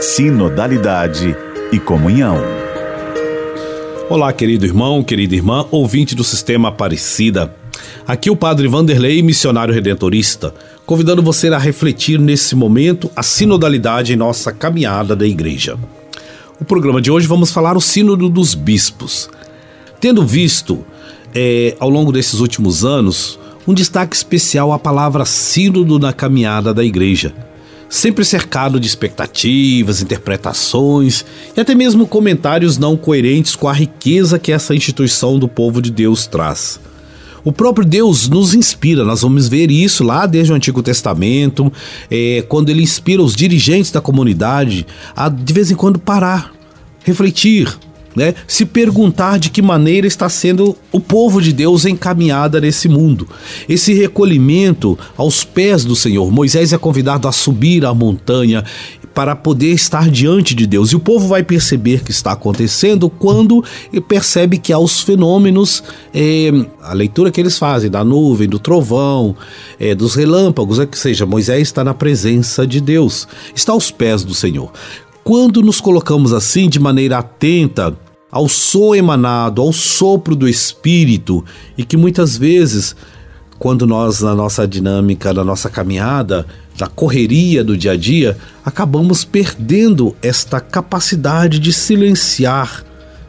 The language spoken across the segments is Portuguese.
sinodalidade e comunhão. Olá, querido irmão, querida irmã, ouvinte do Sistema Aparecida. Aqui o Padre Vanderlei, missionário redentorista, convidando você a refletir nesse momento a sinodalidade em nossa caminhada da igreja. O programa de hoje vamos falar o Sínodo dos Bispos. Tendo visto, é, ao longo desses últimos anos, um destaque especial à palavra sínodo na caminhada da igreja sempre cercado de expectativas, interpretações e até mesmo comentários não coerentes com a riqueza que essa instituição do povo de Deus traz. O próprio Deus nos inspira, nós vamos ver isso lá desde o Antigo Testamento, é, quando ele inspira os dirigentes da comunidade a de vez em quando parar, refletir, né, se perguntar de que maneira está sendo o povo de Deus encaminhada nesse mundo. Esse recolhimento aos pés do Senhor. Moisés é convidado a subir a montanha para poder estar diante de Deus. E o povo vai perceber que está acontecendo quando percebe que há os fenômenos, é, a leitura que eles fazem da nuvem, do trovão, é, dos relâmpagos, é que seja, Moisés está na presença de Deus, está aos pés do Senhor. Quando nos colocamos assim de maneira atenta ao som emanado, ao sopro do Espírito, e que muitas vezes, quando nós, na nossa dinâmica, na nossa caminhada, na correria do dia a dia, acabamos perdendo esta capacidade de silenciar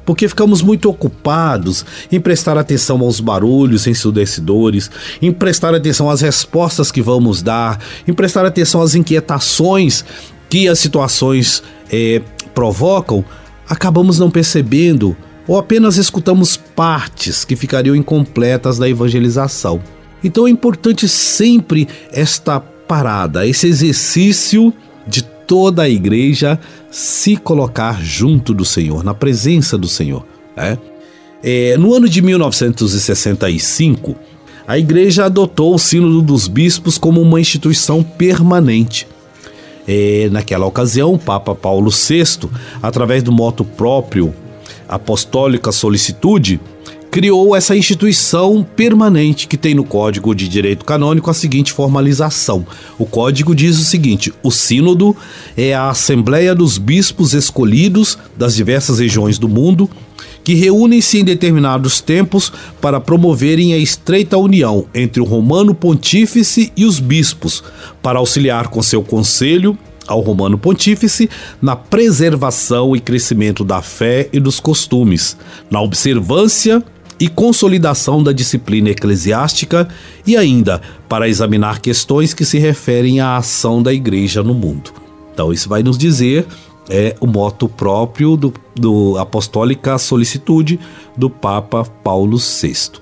porque ficamos muito ocupados em prestar atenção aos barulhos ensurdecedores, em prestar atenção às respostas que vamos dar, em prestar atenção às inquietações que as situações é, provocam, acabamos não percebendo ou apenas escutamos partes que ficariam incompletas da evangelização. Então é importante sempre esta parada, esse exercício de toda a igreja se colocar junto do Senhor, na presença do Senhor. Né? É, no ano de 1965, a igreja adotou o Sínodo dos Bispos como uma instituição permanente. É, naquela ocasião, o Papa Paulo VI, através do moto próprio Apostólica Solicitude, criou essa instituição permanente que tem no Código de Direito Canônico a seguinte formalização. O código diz o seguinte: o Sínodo é a Assembleia dos Bispos escolhidos das diversas regiões do mundo que reúnem-se em determinados tempos para promoverem a estreita união entre o Romano Pontífice e os bispos, para auxiliar com seu conselho ao Romano Pontífice na preservação e crescimento da fé e dos costumes, na observância e consolidação da disciplina eclesiástica e ainda para examinar questões que se referem à ação da igreja no mundo. Então, isso vai nos dizer é o moto próprio do, do Apostólica Solicitude do Papa Paulo VI,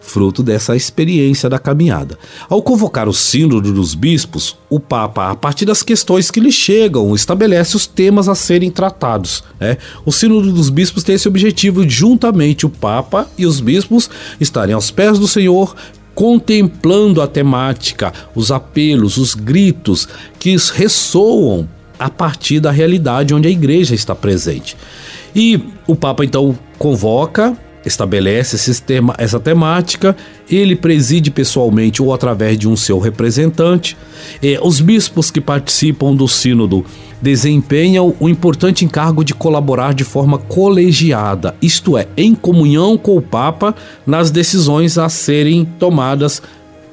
fruto dessa experiência da caminhada. Ao convocar o Sínodo dos Bispos, o Papa, a partir das questões que lhe chegam, estabelece os temas a serem tratados. Né? O Sínodo dos Bispos tem esse objetivo juntamente, o Papa e os bispos estarem aos pés do Senhor, contemplando a temática, os apelos, os gritos que ressoam a partir da realidade onde a igreja está presente. E o Papa então convoca, estabelece esse tema, essa temática, ele preside pessoalmente ou através de um seu representante. Eh, os bispos que participam do sínodo desempenham o importante encargo de colaborar de forma colegiada, isto é, em comunhão com o Papa nas decisões a serem tomadas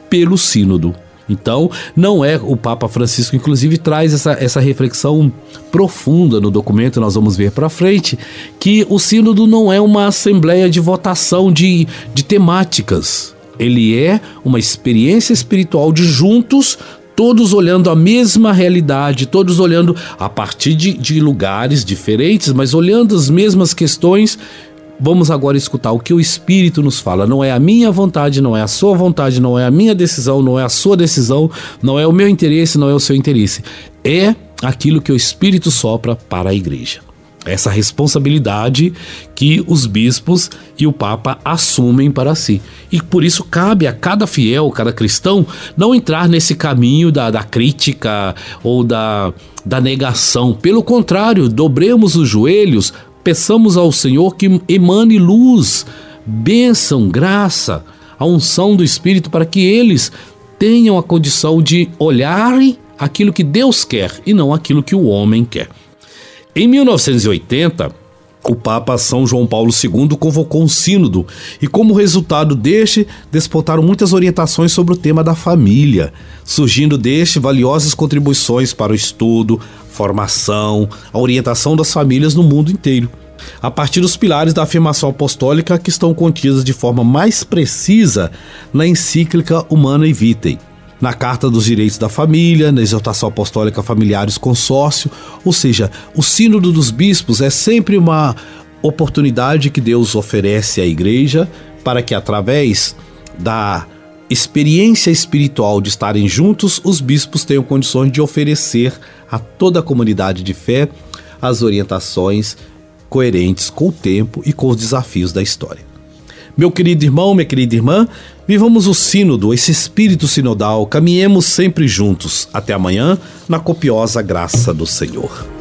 pelo sínodo. Então, não é o Papa Francisco, inclusive, traz essa, essa reflexão profunda no documento, nós vamos ver para frente, que o Sínodo não é uma assembleia de votação de, de temáticas. Ele é uma experiência espiritual de juntos todos olhando a mesma realidade, todos olhando a partir de, de, lugares diferentes, mas olhando as mesmas questões Vamos agora escutar o que o Espírito nos fala. Não é a minha vontade, não é a sua vontade, não é a minha decisão, não é a sua decisão, não é o meu interesse, não é o seu interesse. É aquilo que o Espírito sopra para a igreja. Essa responsabilidade que os bispos e o Papa assumem para si. E por isso cabe a cada fiel, cada cristão, não entrar nesse caminho da, da crítica ou da, da negação. Pelo contrário, dobremos os joelhos, peçamos ao Senhor que emane luz, bênção, graça, a unção do Espírito para que eles tenham a condição de olharem aquilo que Deus quer e não aquilo que o homem quer. Em 1980, o Papa São João Paulo II convocou um sínodo e, como resultado deste, despontaram muitas orientações sobre o tema da família, surgindo deste valiosas contribuições para o estudo, formação, a orientação das famílias no mundo inteiro. A partir dos pilares da afirmação apostólica que estão contidas de forma mais precisa na encíclica Humana e Vitae na Carta dos Direitos da Família, na Exortação Apostólica Familiares Consórcio, ou seja, o Sínodo dos Bispos é sempre uma oportunidade que Deus oferece à Igreja para que, através da experiência espiritual de estarem juntos, os bispos tenham condições de oferecer a toda a comunidade de fé as orientações coerentes com o tempo e com os desafios da história. Meu querido irmão, minha querida irmã, vivamos o sínodo, esse espírito sinodal, caminhemos sempre juntos. Até amanhã, na copiosa graça do Senhor.